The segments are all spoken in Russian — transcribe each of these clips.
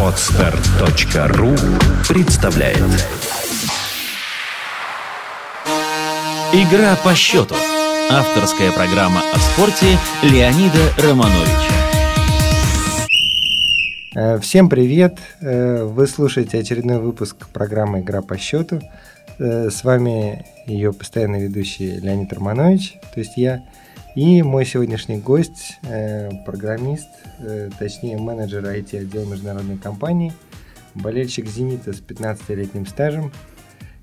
Отстар.ру представляет Игра по счету. Авторская программа о спорте Леонида Романовича. Э, Всем привет! Э, Вы слушаете очередной выпуск программы «Игра по счету». Э, С вами ее постоянный ведущий Леонид Романович, то есть я, и мой сегодняшний гость, э, программист, э, точнее менеджер IT-отдела международной компании, болельщик «Зенита» с 15-летним стажем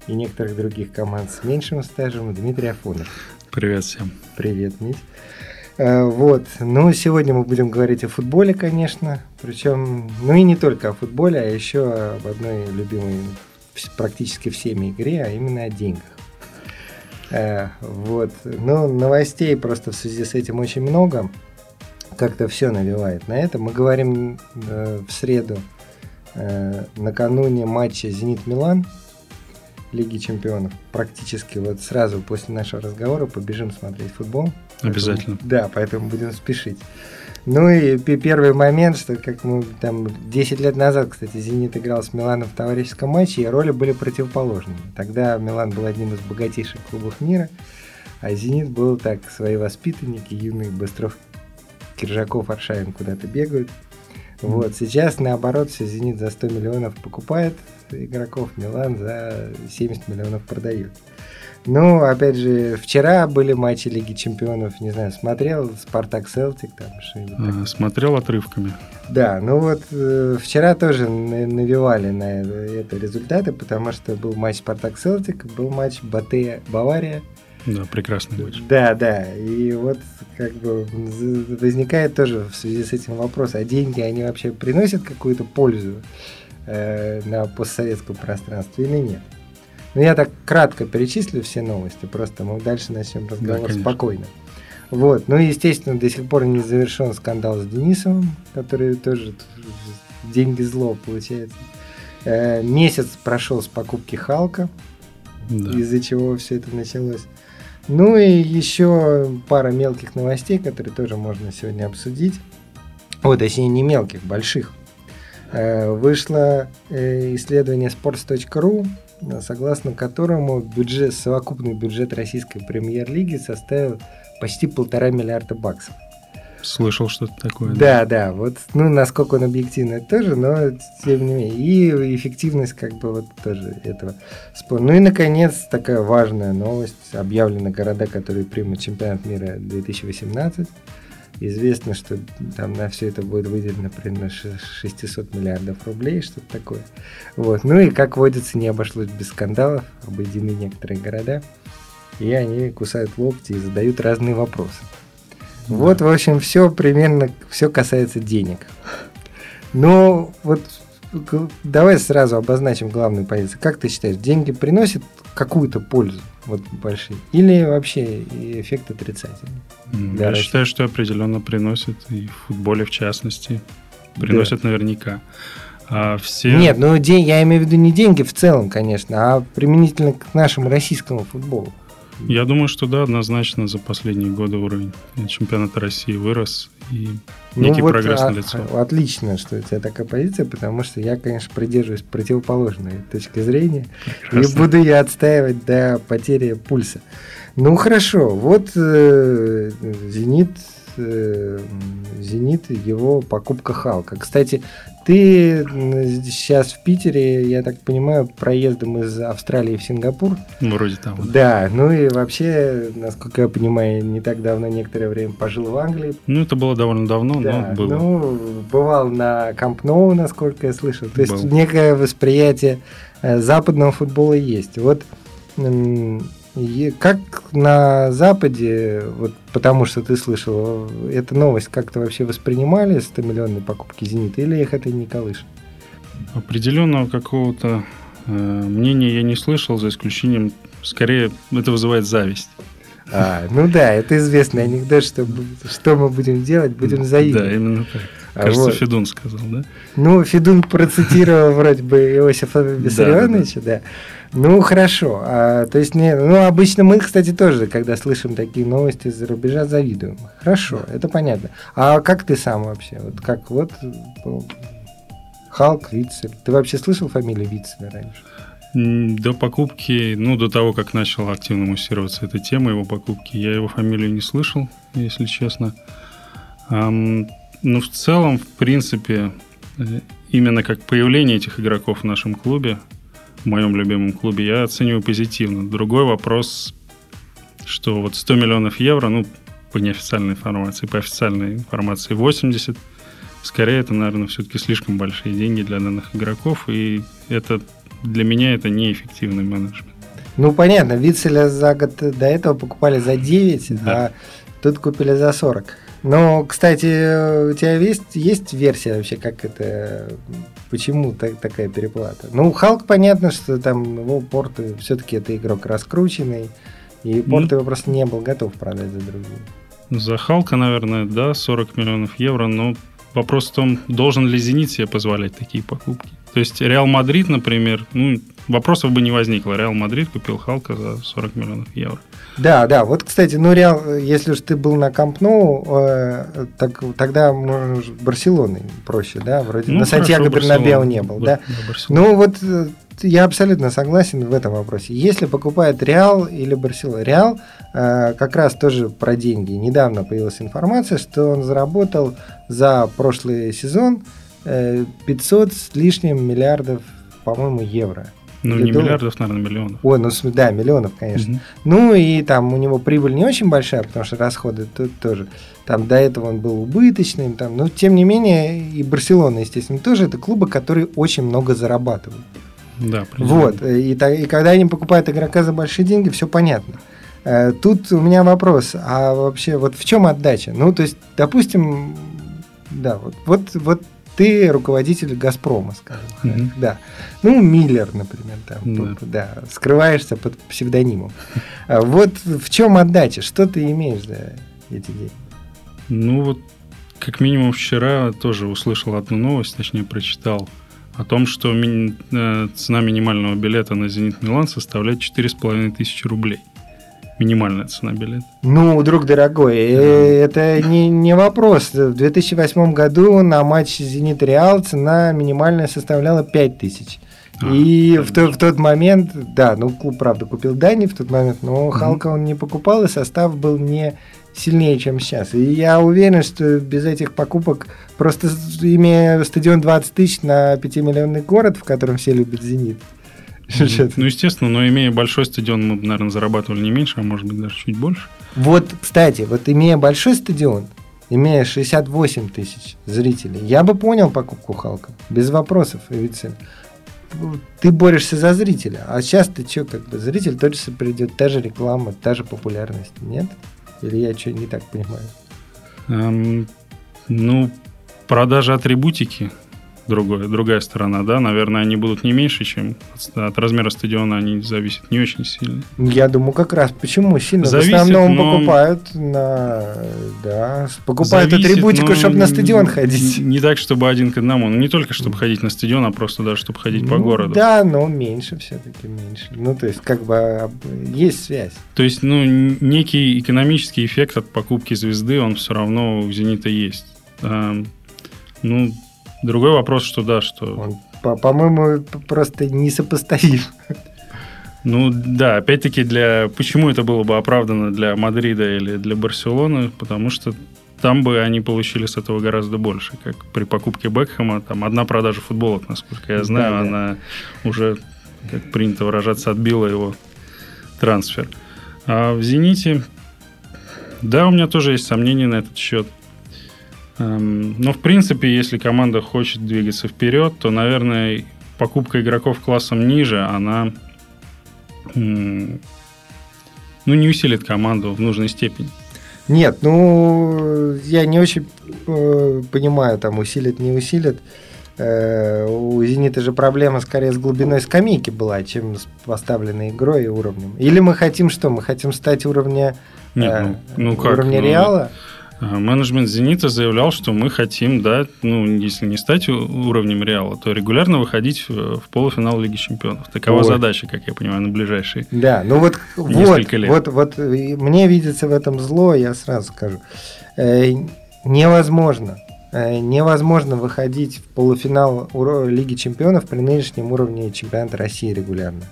и некоторых других команд с меньшим стажем Дмитрий Афонов. Привет всем. Привет, Мить. Э, Вот, ну, сегодня мы будем говорить о футболе, конечно, причем, ну и не только о футболе, а еще об одной любимой практически всеми игре, а именно о деньгах. Э, Вот, ну, новостей просто в связи с этим очень много, как-то все навевает на это. Мы говорим э, в среду, э, накануне матча «Зенит-Милан», Лиги Чемпионов. Практически вот сразу после нашего разговора побежим смотреть футбол. Обязательно. Поэтому- да, поэтому будем спешить. Ну и пе- первый момент, что как мы там 10 лет назад, кстати, Зенит играл с Миланом в товарищеском матче, и роли были противоположными. Тогда Милан был одним из богатейших клубов мира, а Зенит был так, свои воспитанники, юный Быстров, Киржаков, Аршавин куда-то бегают. Вот, сейчас наоборот, все Зенит за 100 миллионов покупает игроков, Милан за 70 миллионов продает. Ну, опять же, вчера были матчи Лиги Чемпионов, не знаю, смотрел Спартак Селтик там что-нибудь такое. А, Смотрел отрывками. Да, ну вот э, вчера тоже на- навевали на это, это результаты, потому что был матч Спартак Селтик, был матч Батэ Бавария. Да, прекрасный матч. Да, да, и вот как бы возникает тоже в связи с этим вопрос, а деньги, они вообще приносят какую-то пользу э, на постсоветском пространстве или нет? Ну, я так кратко перечислю все новости, просто мы дальше начнем разговор конечно. спокойно. Вот, ну, естественно, до сих пор не завершен скандал с Денисовым, который тоже деньги зло получается. Э, месяц прошел с покупки Халка, Да. из-за чего все это началось. Ну и еще пара мелких новостей, которые тоже можно сегодня обсудить. О, точнее, не мелких, больших. Э, Вышло э, исследование sports.ru, согласно которому бюджет, совокупный бюджет российской премьер-лиги составил почти полтора миллиарда баксов. Слышал что-то такое. Да, да, вот, ну, насколько он объективный, тоже, но тем не менее. И эффективность, как бы, вот тоже этого спора. Ну и, наконец, такая важная новость. Объявлены города, которые примут чемпионат мира 2018. Известно, что там на все это будет выделено примерно ш- 600 миллиардов рублей, что-то такое. Вот. Ну и, как водится, не обошлось без скандалов. Обойдены некоторые города. И они кусают локти и задают разные вопросы. Вот, в общем, все примерно, все касается денег. Но вот давай сразу обозначим главную позицию. Как ты считаешь, деньги приносят какую-то пользу, вот большие, или вообще эффект отрицательный? Я России. считаю, что определенно приносит, и в футболе в частности. Приносит наверняка. А все... Нет, ну день, я имею в виду не деньги в целом, конечно, а применительно к нашему российскому футболу. Я думаю, что да, однозначно за последние годы уровень чемпионата России вырос. И некий вот, прогресс а- налицо. Отлично, что у тебя такая позиция, потому что я, конечно, придерживаюсь противоположной точки зрения. И Прекрасно. буду я отстаивать до потери пульса. Ну хорошо, вот э, Зенит, Зенит, его покупка Халка. Кстати, ты сейчас в Питере, я так понимаю, проездом из Австралии в Сингапур. Вроде того. да. Да, ну и вообще, насколько я понимаю, не так давно, некоторое время пожил в Англии. Ну, это было довольно давно, Да, но было. ну, бывал на Камп Ноу, насколько я слышал. То есть Был. некое восприятие э, западного футбола есть. Вот и как на Западе, вот потому что ты слышал, эту новость как-то вообще воспринимали 100-миллионной покупки «Зенита» или их это не колышет? Определенного какого-то э, мнения я не слышал, за исключением, скорее, это вызывает зависть. А, ну да, это известный анекдот, что, что мы будем делать, будем Да, завидовать. именно так. Кажется, вот. Федун сказал, да? Ну, Федун процитировал вроде бы Иосифа Виссарионовича, да. Ну, хорошо. А, то есть, не, ну, обычно мы, кстати, тоже, когда слышим такие новости из-за рубежа, завидуем. Хорошо, это понятно. А как ты сам вообще? Вот как вот ну, Халк, Вицель. Ты вообще слышал фамилию Вицеля раньше? До покупки, ну, до того, как начала активно муссироваться эта тема его покупки, я его фамилию не слышал, если честно. Ну, в целом, в принципе, э, именно как появление этих игроков в нашем клубе, в моем любимом клубе, я оцениваю позитивно. Другой вопрос, что вот 100 миллионов евро, ну, по неофициальной информации, по официальной информации 80, скорее это, наверное, все-таки слишком большие деньги для данных игроков, и это для меня это неэффективный менеджмент. Ну, понятно, Вицеля за год до этого покупали за 9, да. а тут купили за 40. Но, кстати, у тебя есть, есть версия вообще, как это, почему так, такая переплата? Ну, Халк, понятно, что там его порты, все-таки это игрок раскрученный, и Порту, ну, его просто не был готов продать за другие. За Халка, наверное, да, 40 миллионов евро, но вопрос в том, должен ли Зенит себе позволять такие покупки. То есть Реал Мадрид, например, ну, вопросов бы не возникло. Реал Мадрид купил Халка за 40 миллионов евро. Да, да. Вот, кстати, ну, Реал, если уж ты был на Камп э, так, тогда можно Барселоной проще, да? Вроде ну, на Сантьяго Бернабеу не был, да? да ну, вот э, я абсолютно согласен в этом вопросе. Если покупает Реал или Барселона, Реал э, как раз тоже про деньги. Недавно появилась информация, что он заработал за прошлый сезон 500 э, с лишним миллиардов, по-моему, евро. Ну, не долларов. миллиардов, наверное, миллионов. Ой, ну да, миллионов, конечно. Угу. Ну и там у него прибыль не очень большая, потому что расходы тут тоже. Там до этого он был убыточным, там, но тем не менее и Барселона, естественно, тоже это клубы, которые очень много зарабатывают. Да, Вот, и, и когда они покупают игрока за большие деньги, все понятно. Э, тут у меня вопрос, а вообще вот в чем отдача? Ну, то есть, допустим, да, вот, вот, вот ты руководитель Газпрома, скажем mm-hmm. да. Ну, Миллер, например, там, mm-hmm. да, скрываешься под псевдонимом. А вот в чем отдача? Что ты имеешь за эти деньги? Ну, вот как минимум вчера тоже услышал одну новость, точнее прочитал, о том, что ми- э, цена минимального билета на «Зенит Милан» составляет 4,5 тысячи рублей минимальная цена билета. Ну, друг дорогой, э, это не, не вопрос. В 2008 году на матч «Зенит Реал» цена минимальная составляла 5 тысяч. А, и в, то, в тот момент, да, ну клуб, правда, купил Дани в тот момент, но Халка он не покупал, и состав был не сильнее, чем сейчас. И я уверен, что без этих покупок, просто имея стадион 20 тысяч на 5-миллионный город, в котором все любят «Зенит», ну, естественно, но имея большой стадион, мы, наверное, зарабатывали не меньше, а может быть даже чуть больше. Вот, кстати, вот имея большой стадион, имея 68 тысяч зрителей, я бы понял покупку Халка, без вопросов, ведь ты борешься за зрителя, а сейчас ты что, как бы зритель точно придет, та же реклама, та же популярность, нет? Или я что не так понимаю? Эм, ну, продажа атрибутики другое, другая сторона, да, наверное, они будут не меньше, чем от, от размера стадиона, они зависят не очень сильно. Я думаю, как раз почему сильно зависит, в основном но... покупают на, да, покупают зависит, атрибутику, чтобы на стадион ходить. Не так, чтобы один к одному, ну не только чтобы ходить на стадион, а просто даже чтобы ходить ну, по городу. Да, но меньше все-таки меньше. Ну то есть как бы есть связь. То есть, ну некий экономический эффект от покупки звезды, он все равно у Зенита есть. Ну, Другой вопрос, что да, что... Он, по-моему, просто несопоставим. Ну да, опять-таки для почему это было бы оправдано для Мадрида или для Барселоны, потому что там бы они получили с этого гораздо больше, как при покупке Бекхэма, там одна продажа футболок, насколько я знаю, да, да. она уже, как принято выражаться, отбила его трансфер. А в Зените, да, у меня тоже есть сомнения на этот счет. Эм, но, в принципе, если команда хочет двигаться вперед, то, наверное, покупка игроков классом ниже, она ну, не усилит команду в нужной степени. Нет, ну, я не очень э, понимаю, там, усилит, не усилит. Э, у «Зенита» же проблема скорее с глубиной скамейки была, чем с поставленной игрой и уровнем. Или мы хотим что? Мы хотим стать уровня, Нет, ну, ну как? уровня ну, Реала? А, менеджмент «Зенита» заявлял, что мы хотим, да, ну, если не стать уровнем «Реала», то регулярно выходить в полуфинал Лиги Чемпионов. Такова Ой. задача, как я понимаю, на ближайшие Да, ну вот, вот, лет. вот, вот мне видится в этом зло, я сразу скажу. Э, невозможно э, невозможно выходить в полуфинал Лиги Чемпионов при нынешнем уровне чемпионата России регулярно.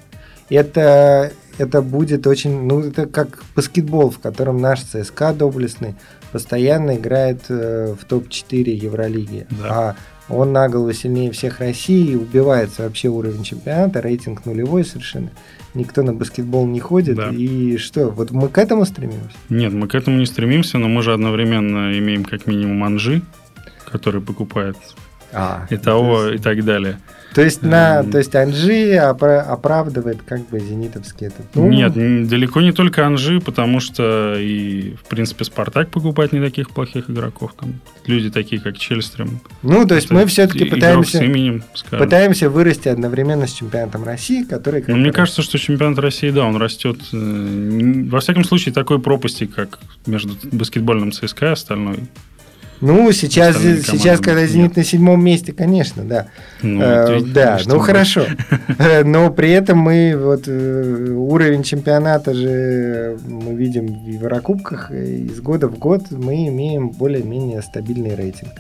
Это, это будет очень, ну, это как баскетбол, в котором наш ЦСКА доблестный постоянно играет э, в топ-4 Евролиги. Да. А он на голову сильнее всех России, убивается вообще уровень чемпионата, рейтинг нулевой совершенно. Никто на баскетбол не ходит. Да. И что, вот мы к этому стремимся? Нет, мы к этому не стремимся, но мы же одновременно имеем как минимум Анжи, который покупает а, ИТАО есть... и так далее. То есть, на, то есть Анжи оправдывает как бы зенитовский этот... Ну... Нет, далеко не только Анжи, потому что и, в принципе, Спартак покупает не таких плохих игроков. Там люди такие, как Чельстрем. Ну, то есть это мы все-таки пытаемся, именем, пытаемся вырасти одновременно с чемпионатом России, который... Ну, мне кажется, что чемпионат России, да, он растет... Э, во всяком случае, такой пропасти, как между баскетбольным ЦСКА и остальной ну, сейчас, сейчас когда «Зенит» на седьмом месте, конечно, да. Ну, э, да, ну хорошо. Но при этом мы вот э, уровень чемпионата же мы видим в Еврокубках. Из года в год мы имеем более-менее стабильный рейтинг.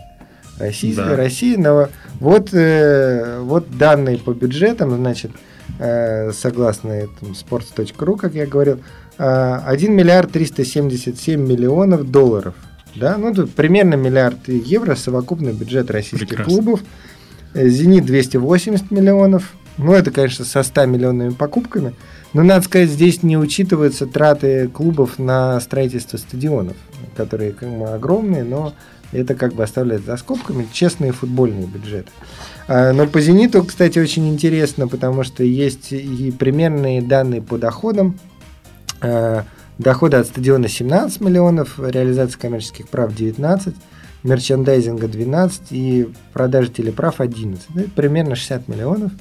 Российская, да. Россия, но вот, э, вот данные по бюджетам, значит, э, согласно этому sports.ru, как я говорил, э, 1 миллиард 377 миллионов долларов – да, ну тут примерно миллиард евро совокупный бюджет российских Прекрасно. клубов. Э, Зенит 280 миллионов. Ну, это, конечно, со 100 миллионными покупками. Но, надо сказать, здесь не учитываются траты клубов на строительство стадионов, которые как бы, огромные, но это как бы оставляет за скобками честные футбольные бюджеты. А, но по «Зениту», кстати, очень интересно, потому что есть и примерные данные по доходам. Доходы от стадиона 17 миллионов, реализация коммерческих прав 19, мерчендайзинга 12 и продажи телеправ 11. Ну, это примерно 60 миллионов.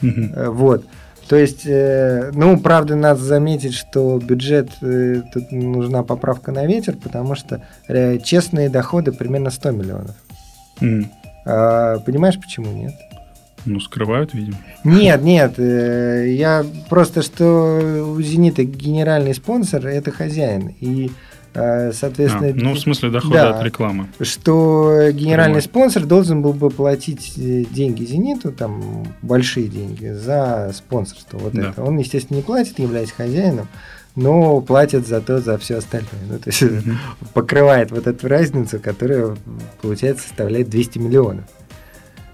Угу. Вот. То есть, э, ну, правда, надо заметить, что бюджет, э, тут нужна поправка на ветер, потому что честные доходы примерно 100 миллионов. Mm. А, понимаешь, почему нет? Ну, скрывают, видимо. Нет, нет, э, я просто, что у «Зенита» генеральный спонсор – это хозяин, и э, соответственно... А, ну, в смысле дохода да, от рекламы. Что генеральный Прямой. спонсор должен был бы платить э, деньги «Зениту», там, большие деньги, за спонсорство. Вот да. это. Он, естественно, не платит, являясь хозяином, но платит зато за все остальное. Ну, то есть mm покрывает вот эту разницу, которая, получается, составляет 200 миллионов.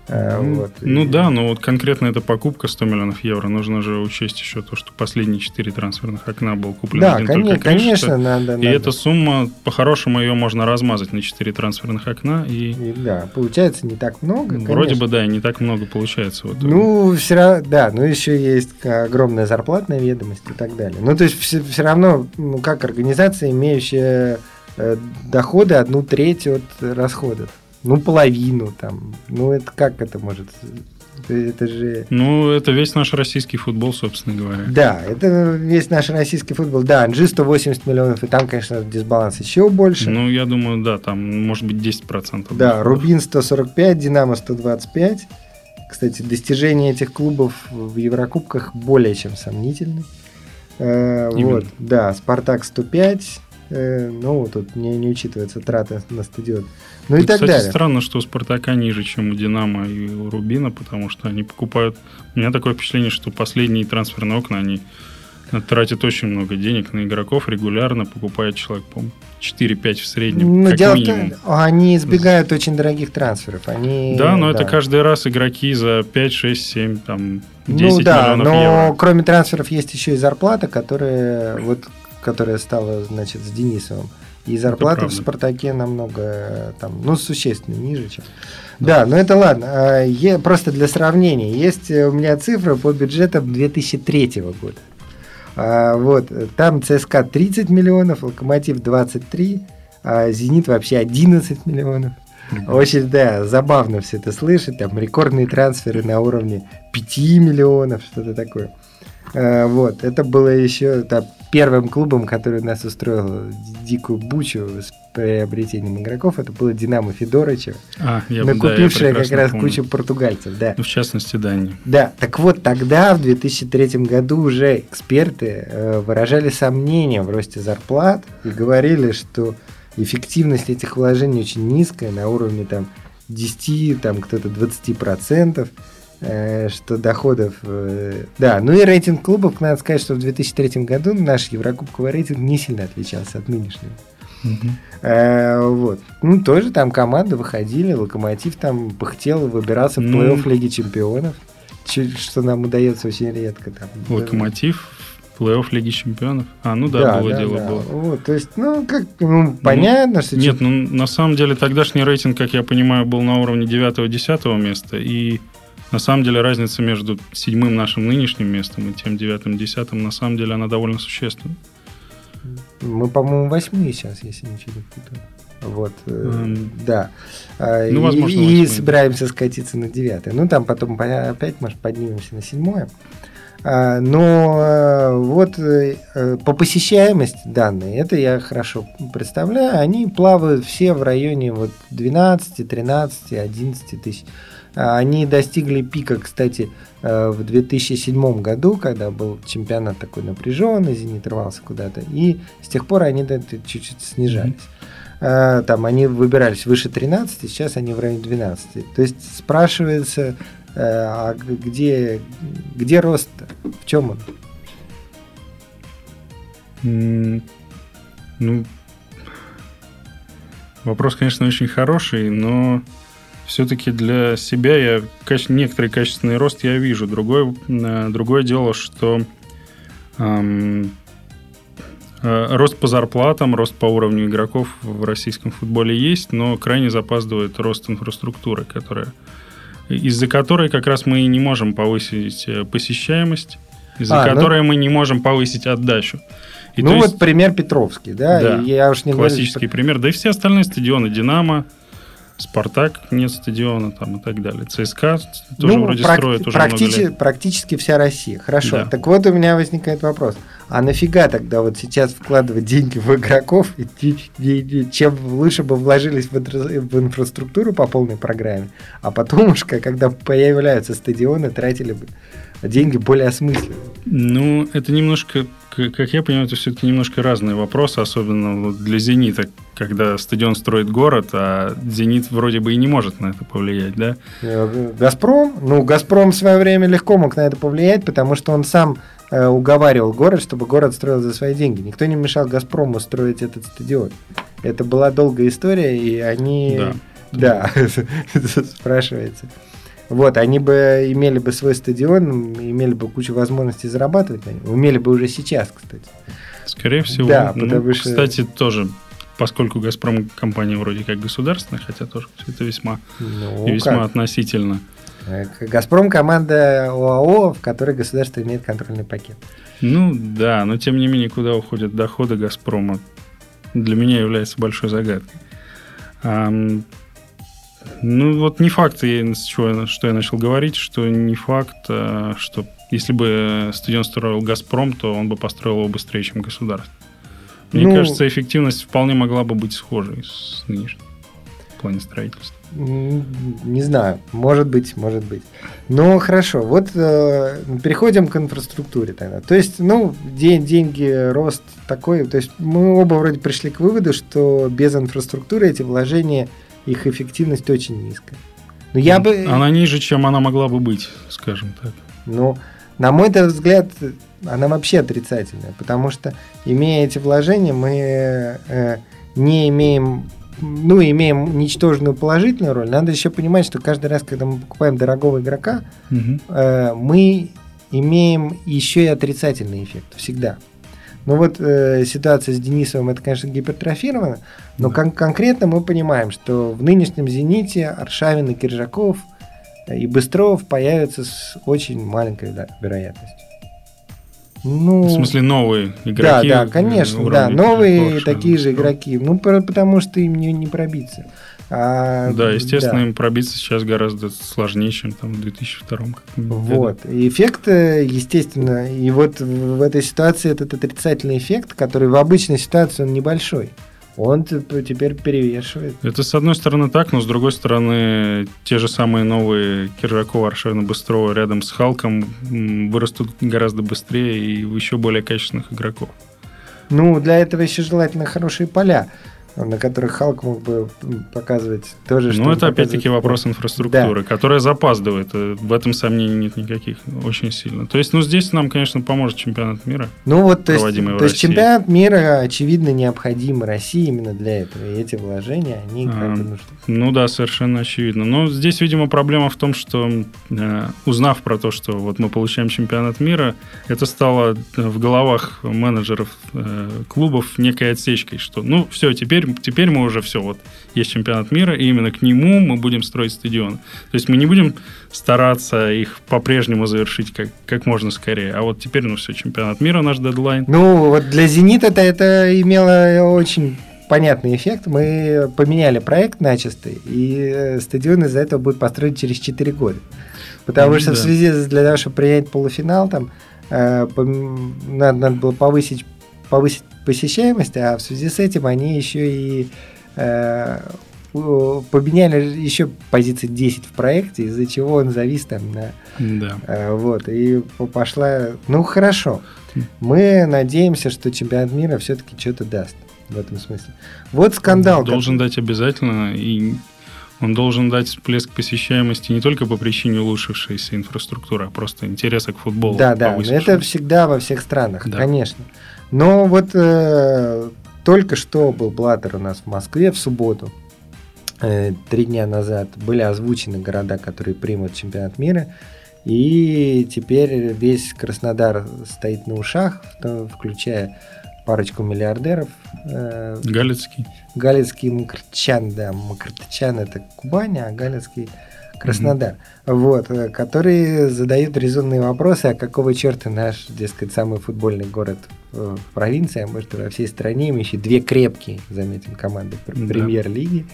Э, вот. Ну да, но вот конкретно эта покупка 100 миллионов евро, нужно же учесть еще то, что последние 4 трансферных окна был куплен да, один конечно, только конечно, надо, И надо. эта сумма, по-хорошему, ее можно размазать на 4 трансферных окна. И, и да, получается не так много. Вроде конечно. бы, да, не так много получается. Вот ну, все равно, да, но еще есть огромная зарплатная ведомость и так далее. Ну, то есть все, все равно, ну, как организация, имеющая э, доходы одну треть от расходов ну, половину там. Ну, это как это может... Это же... Ну, это весь наш российский футбол, собственно говоря. Да, это весь наш российский футбол. Да, Анжи 180 миллионов, и там, конечно, дисбаланс еще больше. Ну, я думаю, да, там может быть 10%. Да, Рубин 145, Динамо 125. Кстати, достижения этих клубов в Еврокубках более чем сомнительны. Э, вот, да, Спартак 105, э, ну, тут не, не учитывается траты на стадион. Ну и, и так кстати, далее. странно, что у Спартака ниже, чем у Динамо и у Рубина, потому что они покупают... У меня такое впечатление, что последние трансферные окна, они тратят очень много денег на игроков, регулярно покупает человек, по 4-5 в среднем, ну, как дело минимум. Они избегают очень дорогих трансферов. Они, да, но да. это каждый раз игроки за 5, 6, 7, там, 10 ну, да, миллионов но евро. кроме трансферов есть еще и зарплата, которая, вот, которая стала, значит, с Денисовым. И зарплата в «Спартаке» намного, там, ну, существенно ниже, чем... Да, но это ладно. А, просто для сравнения. Есть у меня цифры по бюджетам 2003 года. А, вот, там ЦСКА 30 миллионов, Локомотив 23, а Зенит вообще 11 миллионов. Очень, да, забавно все это слышать. Там рекордные трансферы на уровне 5 миллионов, что-то такое. А, вот, это было еще, там, первым клубом, который нас устроил дикую бучу с приобретением игроков, это было Динамо Федорыча, а, я, накупившая да, как раз помню. кучу португальцев. Да. Ну, в частности, Дани. Да, так вот тогда, в 2003 году, уже эксперты э, выражали сомнения в росте зарплат и говорили, что эффективность этих вложений очень низкая, на уровне там 10, там кто-то 20 процентов что доходов... Э, да, ну и рейтинг клубов, надо сказать, что в 2003 году наш Еврокубковый рейтинг не сильно отличался от нынешнего. Э, вот. Ну, тоже там команды выходили, Локомотив там пыхтел, выбирался в Ну. плей-офф Лиги Чемпионов, что нам удается очень редко. Там. Локомотив, плей-офф Лиги Чемпионов. А, ну да, было дело, да. было. Вот, то есть, ну, как, ну, понятно, что... Нет, ну на самом деле тогдашний рейтинг, как я понимаю, был на уровне 9-10 места. И на самом деле разница между седьмым нашим нынешним местом и тем девятым десятым, на самом деле она довольно существенна. Мы, по-моему, восьмые сейчас, если ничего не путаю. Вот, Эм, да. А, ну, и- возможно, и, восьмые. собираемся скатиться на девятое. Ну, там потом по- опять, может, поднимемся на седьмое. Но э, вот э, по посещаемости данные, это я хорошо представляю, они плавают все в районе вот 12, 13, 11 тысяч. А, Они достигли пика, кстати, э, в 2007 году, когда был чемпионат такой напряженный, Зенит рвался куда-то, и с тех пор они чуть-чуть снижались. А, Там они выбирались выше 13, сейчас они в районе 12. То есть спрашивается, а г- где, где рост В чем он? Ну, вопрос, конечно, очень хороший, но все-таки для себя я некоторый качественный рост я вижу. Другое, э, другое дело, что ам, э, рост по зарплатам, рост по уровню игроков в российском футболе есть, но крайне запаздывает рост инфраструктуры, которая из-за которой как раз мы не можем повысить э, посещаемость, из-за А, ну- которой мы не можем повысить отдачу. И ну вот есть пример Петровский, да? Да, я уж не говорю, классический пример. Да и все остальные стадионы, Динамо, Спартак, нет стадиона там и так далее. ЦСКА тоже ну, вроде практи- строят уже практически, много лет. практически вся Россия. Хорошо. Да. Так вот у меня возникает вопрос. А нафига тогда вот сейчас вкладывать деньги в игроков, чем лучше бы вложились в, в инфраструктуру по полной программе, а потом уж, когда появляются стадионы, тратили бы деньги более осмысленно. Ну, это немножко, как я понимаю, это все-таки немножко разные вопросы, особенно вот для «Зенита», когда стадион строит город, а «Зенит» вроде бы и не может на это повлиять, да? Э, Газпром, ну, Газпром в свое время легко мог на это повлиять, потому что он сам э, уговаривал город, чтобы город строил за свои деньги. Никто не мешал Газпрому строить этот стадион. Это была долгая история, и они... Да. Да, спрашивается. Вот, они бы имели бы свой стадион, имели бы кучу возможностей зарабатывать на нем. Умели бы уже сейчас, кстати. Скорее всего. Да, Ну, потому что- Кстати, тоже, поскольку «Газпром» компания вроде как государственная, хотя тоже все это весьма Ну, и весьма как? относительно. Э, Газпром команда ОАО, в которой государство имеет контрольный пакет. Ну да, но тем не менее, куда уходят доходы «Газпрома», для меня является большой загадкой. Ам, ну вот не факт, я- с чего что я начал говорить, что не факт, а, что если бы стадион строил «Газпром», то он бы построил его быстрее, чем государство. Мне Ну- кажется, эффективность вполне могла бы быть схожей с нынешней в плане строительства. Не знаю, может быть, может быть. Ну, хорошо, вот э, переходим к инфраструктуре тогда. То есть, ну, день, деньги, рост такой. То есть, мы оба вроде пришли к выводу, что без инфраструктуры эти вложения, их эффективность очень низкая. Но я бы... Она ниже, чем она могла бы быть, скажем так. Ну, на мой взгляд, она вообще отрицательная, потому что, имея эти вложения, мы э, не имеем, ну, имеем ничтожную положительную роль. Надо еще понимать, что каждый раз, когда мы покупаем дорогого игрока, Мгм. э, мы имеем еще и отрицательный эффект всегда. Ну вот э, ситуация с Денисовым, это, конечно, гипертрофировано, но Да. кон- конкретно мы понимаем, что в нынешнем «Зените» Аршавин и Киржаков и Быстров появятся с очень маленькой да, вероятностью. Ну, В смысле, новые игроки? да, да, конечно, да, новые Киржакова, такие же игроки, ну, потому что им не, не пробиться. А, да, естественно, да. им пробиться сейчас гораздо сложнее, чем там в 2002 Вот. И эффект, э, естественно, и вот в этой ситуации этот отрицательный эффект, который в обычной ситуации он небольшой он теперь перевешивает. Это с одной стороны так, но с другой стороны те же самые новые Киржакова, Аршавина, Быстрова рядом с Халком вырастут гораздо быстрее и еще более качественных игроков. Ну, для этого еще желательно хорошие поля на которых Халк мог бы показывать тоже. Ну, это опять-таки вопрос инфраструктуры, да. которая запаздывает. Э, в этом сомнений нет никаких очень сильно. То есть, ну, здесь нам, конечно, поможет чемпионат мира. Ну, вот, то есть, то есть чемпионат мира, очевидно, необходим России именно для этого. И эти вложения, они а, как бы нужны. Ну да, совершенно очевидно. Но здесь, видимо, проблема в том, что э, узнав про то, что вот мы получаем чемпионат мира, это стало в головах менеджеров э, клубов некой отсечкой, что, ну, все, теперь теперь мы уже все, вот есть чемпионат мира, и именно к нему мы будем строить стадион. То есть мы не будем стараться их по-прежнему завершить как, как можно скорее. А вот теперь, ну все, чемпионат мира наш дедлайн. Ну, вот для «Зенита» это имело очень понятный эффект. Мы поменяли проект начисто, и э, стадион из-за этого будет построен через 4 года. Потому mm, что да. в связи для того, чтобы принять полуфинал, там э, надо, надо было повысить, повысить посещаемость, а в связи с этим они еще и э, поменяли еще позиции 10 в проекте, из-за чего он завис там на... Да. Э, вот, и пошла... Ну, хорошо. Мы надеемся, что чемпионат мира все-таки что-то даст в этом смысле. Вот скандал. Должен как... дать обязательно, и он должен дать всплеск посещаемости не только по причине улучшившейся инфраструктуры, а просто интереса к футболу. Да, да, это всегда во всех странах, да. конечно. Но вот э, только что был Блаттер у нас в Москве в субботу. Э, три дня назад были озвучены города, которые примут чемпионат мира. И теперь весь Краснодар стоит на ушах, включая парочку миллиардеров. Э, Галицкий. Галицкий Мкртчан, да. Мкртчан это Кубань, а Галицкий Краснодар, mm-hmm. вот, э, которые задают резонные вопросы, а какого черта наш, дескать, самый футбольный город в провинции, а может во всей стране, имеющий две крепкие, заметим, команды mm-hmm. премьер-лиги.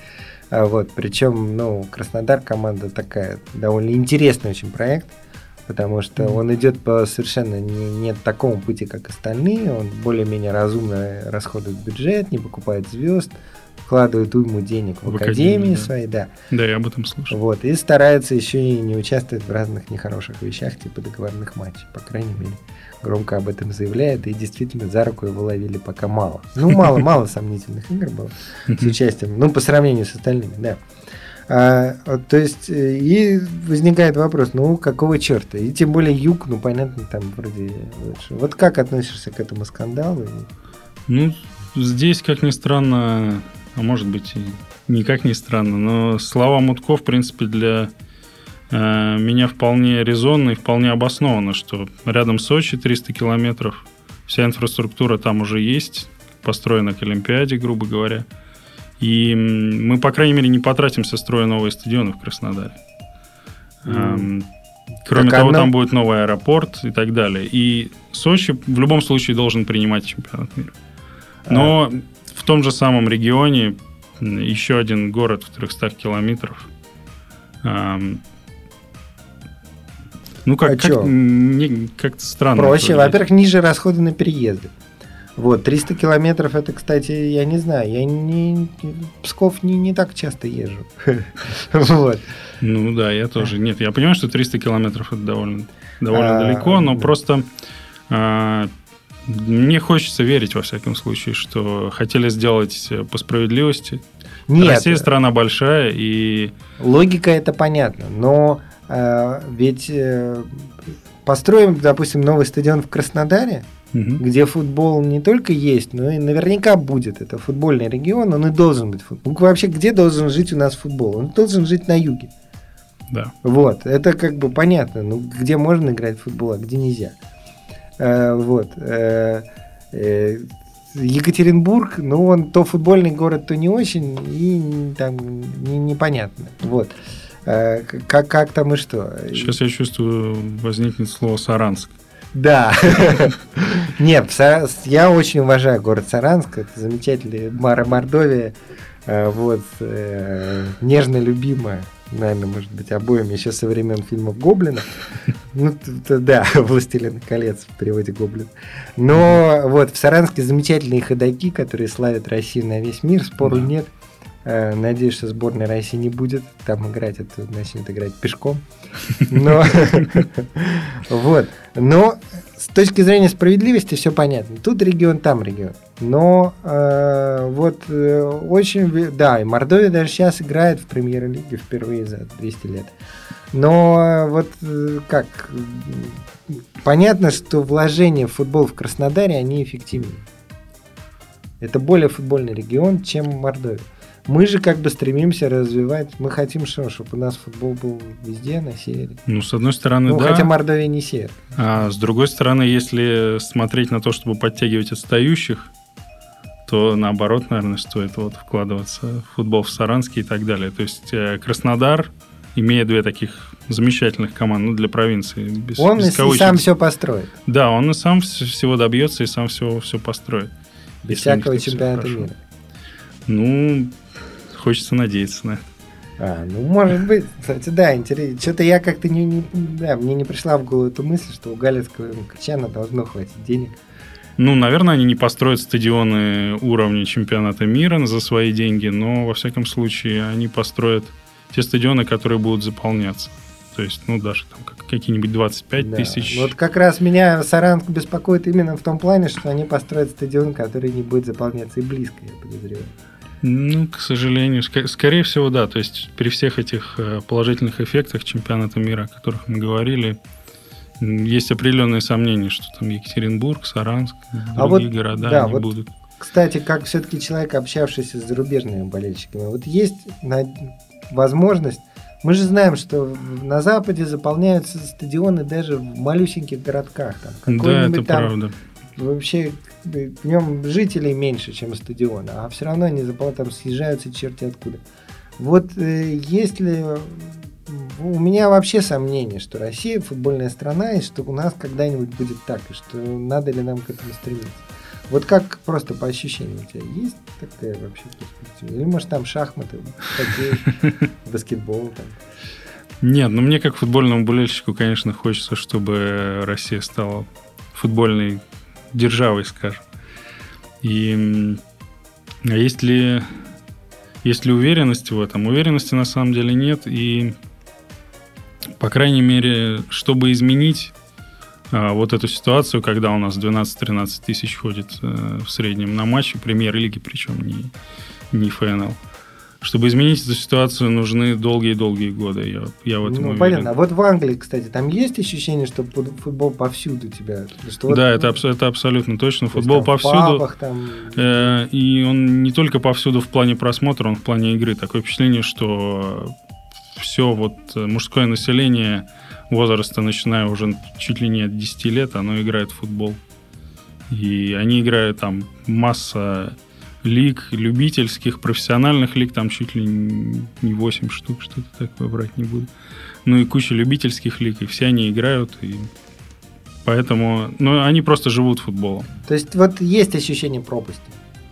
А вот, причем, ну, Краснодар команда такая, довольно интересный очень проект, потому что он идет по совершенно не, не такому пути, как остальные, он более-менее разумно расходует бюджет, не покупает звезд, вкладывают уйму денег в, в академии, академии да. своей, да. Да, я об этом слышал. Вот, и стараются еще и не участвовать в разных нехороших вещах, типа договорных матчей, по крайней мере. Громко об этом заявляет, и действительно за руку его ловили пока мало. Ну, мало-мало сомнительных игр было с участием, ну, по сравнению с остальными, да. А, то есть, э, и возникает вопрос, ну, какого черта? И тем более юг, ну, понятно, там вроде лучше. Вот как относишься к этому скандалу? Ну, здесь, как ни странно, а может быть, и никак не странно, но слова Мутко, в принципе, для э, меня вполне резонно и вполне обосновано, что рядом Сочи 300 километров, вся инфраструктура там уже есть, построена к Олимпиаде, грубо говоря. И мы, по крайней мере, не потратимся строя новые стадионы в Краснодаре. Mm. Кроме так того, она... там будет новый аэропорт и так далее. И Сочи в любом случае должен принимать чемпионат мира. Но а в том же самом регионе еще один город в 300 километров. Ну, как, а как как-то странно. Проще. Во-первых, ниже расходы на переезды. Вот, 300 километров, это, кстати, я не знаю, я не, Псков не, не так часто езжу. вот. Ну да, я тоже. Нет, я понимаю, что 300 километров это довольно, довольно а, далеко, но просто а, мне хочется верить, во всяком случае, что хотели сделать по справедливости. Нет. Россия страна большая и... Логика это понятно, но э, ведь э, построим, допустим, новый стадион в Краснодаре, угу. где футбол не только есть, но и наверняка будет. Это футбольный регион, он и должен быть. Ну, вообще, где должен жить у нас футбол? Он должен жить на юге. Да. Вот, это как бы понятно. Ну, где можно играть в футбол, а где нельзя. Э, вот. Э, э, Екатеринбург, ну, он то футбольный город, то не очень, и там не, непонятно. Вот. Как, как там и что? Сейчас я чувствую, возникнет слово Саранск. Да. Нет, я очень уважаю город Саранск. Это замечательный Мордовия. Э, вот, э, нежно любимая, наверное, может быть, обоими еще со времен фильмов Гоблина. Ну, да, «Властелин колец» в переводе Гоблин. Но вот в Саранске замечательные ходаки, которые славят Россию на весь мир, спору нет. Э, надеюсь, что сборная России не будет там играть, это начнет играть пешком. Но вот. Но с точки зрения справедливости все понятно. Тут регион, там регион. Но э, вот э, очень... Да, и Мордовия даже сейчас играет в премьер-лиге впервые за 200 лет. Но э, вот э, как... Понятно, что вложения в футбол в Краснодаре, они эффективнее. Это более футбольный регион, чем Мордовия. Мы же как бы стремимся развивать, мы хотим что, чтобы у нас футбол был везде, на севере. Ну, с одной стороны, ну, да. Хотя Мордовия не север. А с другой стороны, если смотреть на то, чтобы подтягивать отстающих, то наоборот, наверное, стоит вот вкладываться в футбол в Саранске и так далее. То есть э, Краснодар, имея две таких замечательных команды ну, для провинции. Без, он без и сам все построит. Да, он и сам всего добьется и сам все, все построит. Без всякого чемпионата мира. Ну, хочется надеяться на а, ну, может быть. Кстати, да, интересно. Что-то я как-то не, не... Да, мне не пришла в голову эта мысль, что у Галицкого Качана должно хватить денег. Ну, наверное, они не построят стадионы уровня чемпионата мира за свои деньги, но, во всяком случае, они построят те стадионы, которые будут заполняться. То есть, ну, даже там какие-нибудь 25 да. тысяч. Вот как раз меня Саранск беспокоит именно в том плане, что они построят стадион, который не будет заполняться и близко, я подозреваю. Ну, к сожалению, ск- скорее всего, да. То есть при всех этих э, положительных эффектах чемпионата мира, о которых мы говорили, есть определенные сомнения, что там Екатеринбург, Саранск, а другие вот, города да, не вот, будут. Кстати, как все-таки человек, общавшийся с зарубежными болельщиками, вот есть возможность мы же знаем, что на Западе заполняются стадионы даже в малюсеньких городках. Там, да, это там, правда вообще в нем жителей меньше, чем стадиона, а все равно они там съезжаются черти откуда. Вот э, если у меня вообще сомнение, что Россия футбольная страна, и что у нас когда-нибудь будет так, и что надо ли нам к этому стремиться. Вот как просто по ощущениям у тебя есть такая вообще перспектива? Или может там шахматы, хоккей, баскетбол там? Нет, ну мне как футбольному болельщику, конечно, хочется, чтобы Россия стала футбольной державой, скажем. И а есть ли, есть ли уверенность в этом? Уверенности на самом деле нет. И, по крайней мере, чтобы изменить а, вот эту ситуацию, когда у нас 12-13 тысяч ходит а, в среднем на матче премьер-лиги, причем не, не ФНЛ, чтобы изменить эту ситуацию, нужны долгие-долгие годы. Я, я в этом ну, уверен. понятно. А вот в Англии, кстати, там есть ощущение, что футбол повсюду тебя? Что да, вот, это, это абсолютно точно. Футбол есть, повсюду. Пабах, там... э, и он не только повсюду в плане просмотра, он в плане игры. Такое впечатление, что все вот мужское население возраста, начиная уже чуть ли не от 10 лет, оно играет в футбол. И они играют там масса лиг, любительских, профессиональных лиг, там чуть ли не 8 штук, что-то такое брать не буду. Ну и куча любительских лиг, и все они играют, и поэтому, ну, они просто живут футболом. То есть вот есть ощущение пропасти?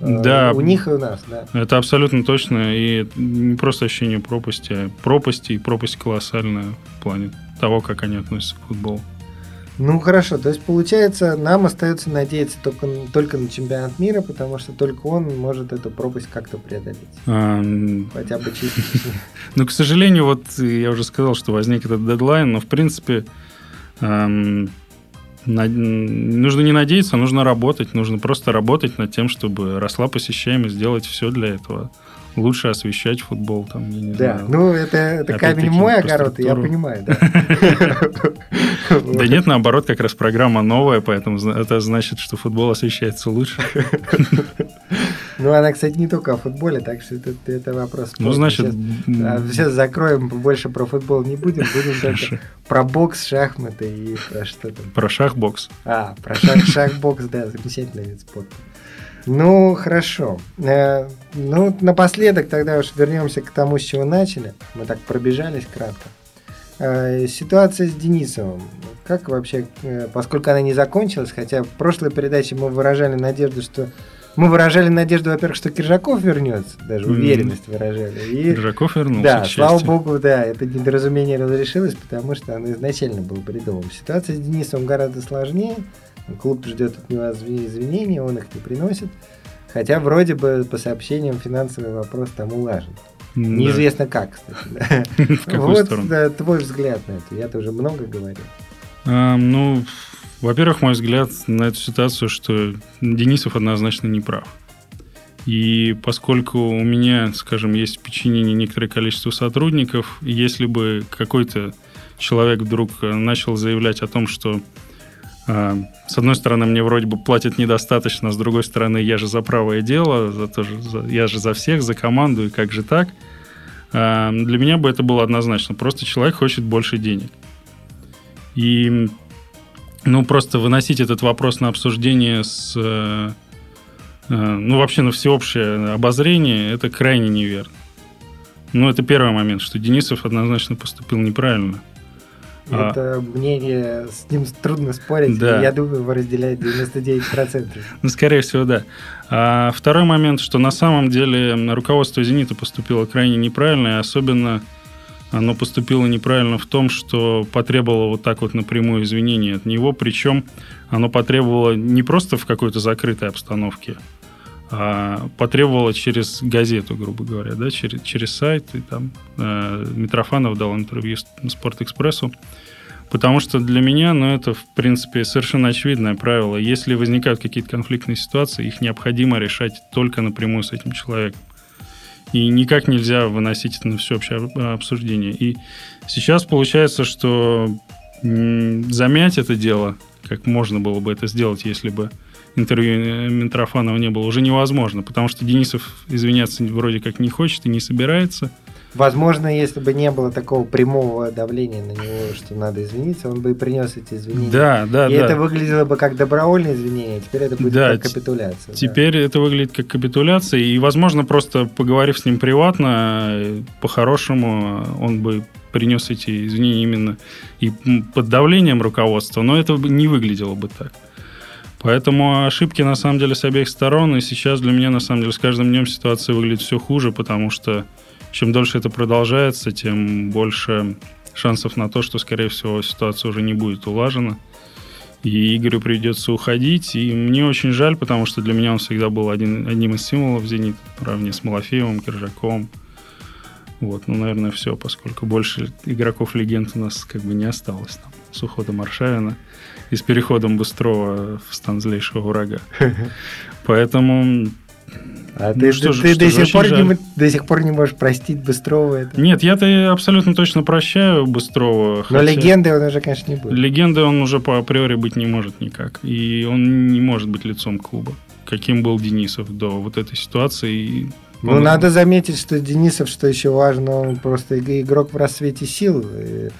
Э, да. У них и у нас, да. Это абсолютно точно, и не просто ощущение пропасти, а пропасти, и пропасть колоссальная в плане того, как они относятся к футболу. Ну хорошо, то есть получается, нам остается надеяться только, только на чемпионат мира, потому что только он может эту пропасть как-то преодолеть. А, Хотя бы чуть Ну, к сожалению, вот я уже сказал, что возник этот дедлайн, но в принципе нужно не надеяться, нужно работать, нужно просто работать над тем, чтобы росла посещаемость, сделать все для этого лучше освещать футбол, там, я не да, знаю. ну это, это камень мой огород, я понимаю, да. Да нет, наоборот, как раз программа новая, поэтому это значит, что футбол освещается лучше. Ну, она, кстати, не только о футболе, так что это, это вопрос. Ну, значит... Сейчас, закроем, больше про футбол не будем, будем только про бокс, шахматы и про что там. Про шахбокс. А, про шах, шахбокс, да, замечательный вид спорта. Ну, хорошо. Э, ну, напоследок тогда уж вернемся к тому, с чего начали. Мы так пробежались кратко. Э, ситуация с Денисовым. Как вообще, э, поскольку она не закончилась, хотя в прошлой передаче мы выражали надежду, что Мы выражали надежду, во-первых, что Киржаков вернется, даже уверенность выражали. И, Киржаков вернулся. Да, слава богу, да, это недоразумение разрешилось, потому что оно изначально было бредовым. Ситуация с Денисом гораздо сложнее. Клуб ждет от него извинений, он их не приносит. Хотя вроде бы по сообщениям финансовый вопрос там улажен. Да. Неизвестно как, кстати. Вот твой взгляд на это. Я тоже много говорил. А, ну, во-первых, мой взгляд на эту ситуацию, что Денисов однозначно не прав. И поскольку у меня, скажем, есть в подчинении некоторое количество сотрудников, если бы какой-то человек вдруг начал заявлять о том, что с одной стороны, мне вроде бы платят недостаточно, с другой стороны, я же за правое дело, за то за, я же за всех, за команду, и как же так? А, для меня бы это было однозначно. Просто человек хочет больше денег. И ну, просто выносить этот вопрос на обсуждение с... Э, э, ну, вообще на всеобщее обозрение, это крайне неверно. Ну, это первый момент, что Денисов однозначно поступил неправильно. А. Это а, мнение, с ним трудно спорить. Да. Я думаю, его разделяет 99%. Ну, скорее всего, да. А второй момент, что на самом деле руководство «Зенита» поступило крайне неправильно, и особенно оно поступило неправильно в том, что потребовало вот так вот напрямую извинения от него, причем оно потребовало не просто в какой-то закрытой обстановке, а потребовало через газету, грубо говоря, да, через, через сайт, и там э, Митрофанов дал интервью Спортэкспрессу, потому что для меня, ну, это, в принципе, совершенно очевидное правило. Если возникают какие-то конфликтные ситуации, их необходимо решать только напрямую с этим человеком и никак нельзя выносить это на всеобщее обсуждение. И сейчас получается, что замять это дело, как можно было бы это сделать, если бы интервью э, Митрофанова не было, уже невозможно, потому что Денисов извиняться вроде как не хочет и не собирается – Возможно, если бы не было такого прямого давления на него, что надо извиниться, он бы и принес эти извинения. Да, да, и да. это выглядело бы как добровольное извинение, теперь это будет да, как капитуляция. Теперь да. это выглядит как капитуляция, и, возможно, просто поговорив с ним приватно, по-хорошему, он бы принес эти извинения именно и под давлением руководства, но это не выглядело бы так. Поэтому ошибки на самом деле с обеих сторон, и сейчас для меня на самом деле с каждым днем ситуация выглядит все хуже, потому что чем дольше это продолжается, тем больше шансов на то, что, скорее всего, ситуация уже не будет улажена. И Игорю придется уходить. И мне очень жаль, потому что для меня он всегда был один, одним из символов «Зенит», наравне с Малафеевым, Киржаком. Вот, ну, наверное, все, поскольку больше игроков-легенд у нас как бы не осталось там с уходом Аршавина и с переходом Быстрова в стан злейшего врага. Поэтому а ну, ты, что ты, же, ты что до, сих пор не, до сих пор не можешь простить Быстрова? Это? Нет, я-то абсолютно точно прощаю Быстрова. Но хотя... легендой он уже, конечно, не будет. Легендой он уже по априори быть не может никак. И он не может быть лицом клуба. Каким был Денисов до вот этой ситуации. Ну, надо заметить, что Денисов, что еще важно, он просто игрок в рассвете сил.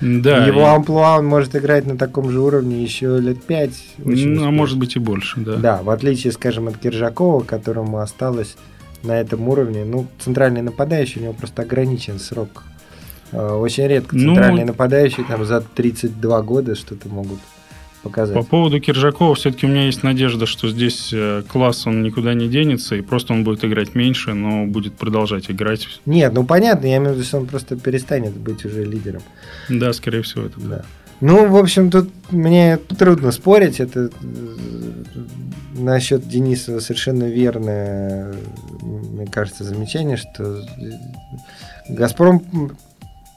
Да. Его и... амплуа он может играть на таком же уровне еще лет пять. Ну, а может быть и больше, да. Да, в отличие, скажем, от Киржакова, которому осталось на этом уровне, ну, центральный нападающий, у него просто ограничен срок. А, очень редко центральные ну, нападающие там за 32 года что-то могут показать. По поводу Киржакова все-таки у меня есть надежда, что здесь э, класс он никуда не денется, и просто он будет играть меньше, но будет продолжать играть. Нет, ну понятно, я имею в виду, что он просто перестанет быть уже лидером. Да, скорее всего, это да. Ну, в общем, тут мне трудно спорить. Это э, насчет Дениса совершенно верное, мне кажется, замечание, что Газпром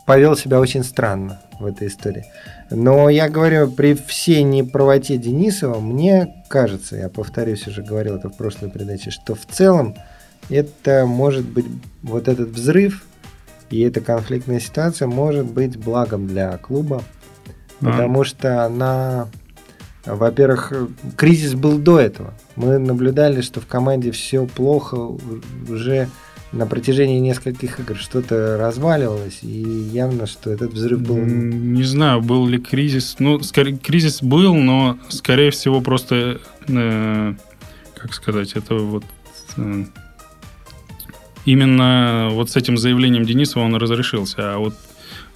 повел себя очень странно в этой истории. Но я говорю, при всей неправоте Денисова, мне кажется, я повторюсь, уже говорил это в прошлой передаче, что в целом это может быть, вот этот взрыв и эта конфликтная ситуация может быть благом для клуба, а. потому что она, во-первых, кризис был до этого. Мы наблюдали, что в команде все плохо уже на протяжении нескольких игр что-то разваливалось, и явно, что этот взрыв был... Не знаю, был ли кризис. Ну, скорее, кризис был, но, скорее всего, просто, э, как сказать, это вот... Э, именно вот с этим заявлением Денисова он разрешился, а вот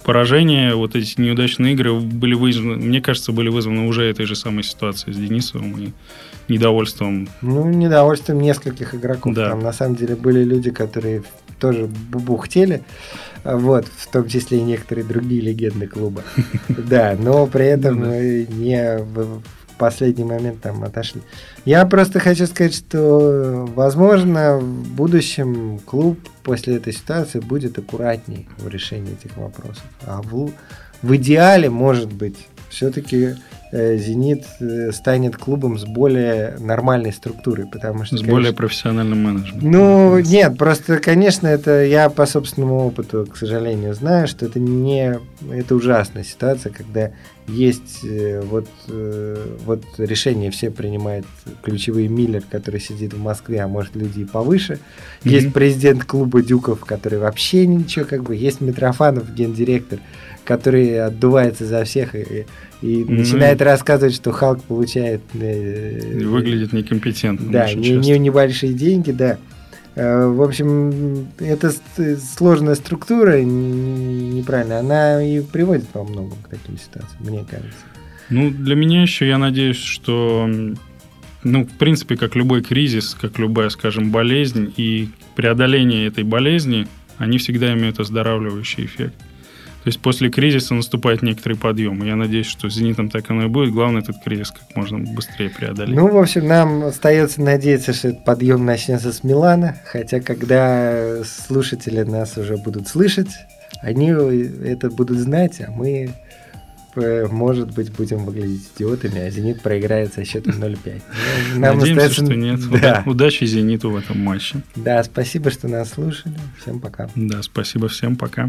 поражения, вот эти неудачные игры были вызваны, мне кажется, были вызваны уже этой же самой ситуацией с Денисовым и недовольством. Ну, недовольством нескольких игроков. Да. Там на самом деле были люди, которые тоже бухтели, вот, в том числе и некоторые другие легенды клуба. Да, но при этом не последний момент там отошли. Я просто хочу сказать, что, возможно, в будущем клуб после этой ситуации будет аккуратней в решении этих вопросов. А в, в идеале, может быть, все-таки Зенит э, станет клубом с более нормальной структурой, потому что... С конечно, более профессиональным менеджментом. Ну, нет, просто, конечно, это я по собственному опыту, к сожалению, знаю, что это не... Это ужасная ситуация, когда есть э, вот, вот решение все принимает ключевой Миллер, который сидит в Москве, а может люди и повыше. Mm-hmm. Есть президент клуба Дюков, который вообще ничего, как бы, есть Митрофанов, гендиректор, который отдувается за всех и, и mm-hmm. начинает рассказывать, что Халк получает... Э, Выглядит некомпетентно. Да, не, не, небольшие деньги, да. В общем, это сложная структура, неправильная, она и приводит во многом к таким ситуациям, мне кажется. Ну, для меня еще я надеюсь, что, ну, в принципе, как любой кризис, как любая, скажем, болезнь и преодоление этой болезни, они всегда имеют оздоравливающий эффект. То есть после кризиса наступает некоторый подъем. И я надеюсь, что с «Зенитом» так оно и будет. Главное этот кризис как можно быстрее преодолеть. Ну, в общем, нам остается надеяться, что этот подъем начнется с Милана. Хотя, когда слушатели нас уже будут слышать, они это будут знать, а мы, может быть, будем выглядеть идиотами, а «Зенит» проиграет со счетом 0-5. Нам Надеемся, остается... что нет. Да. Удачи «Зениту» в этом матче. Да, спасибо, что нас слушали. Всем пока. Да, спасибо всем. Пока.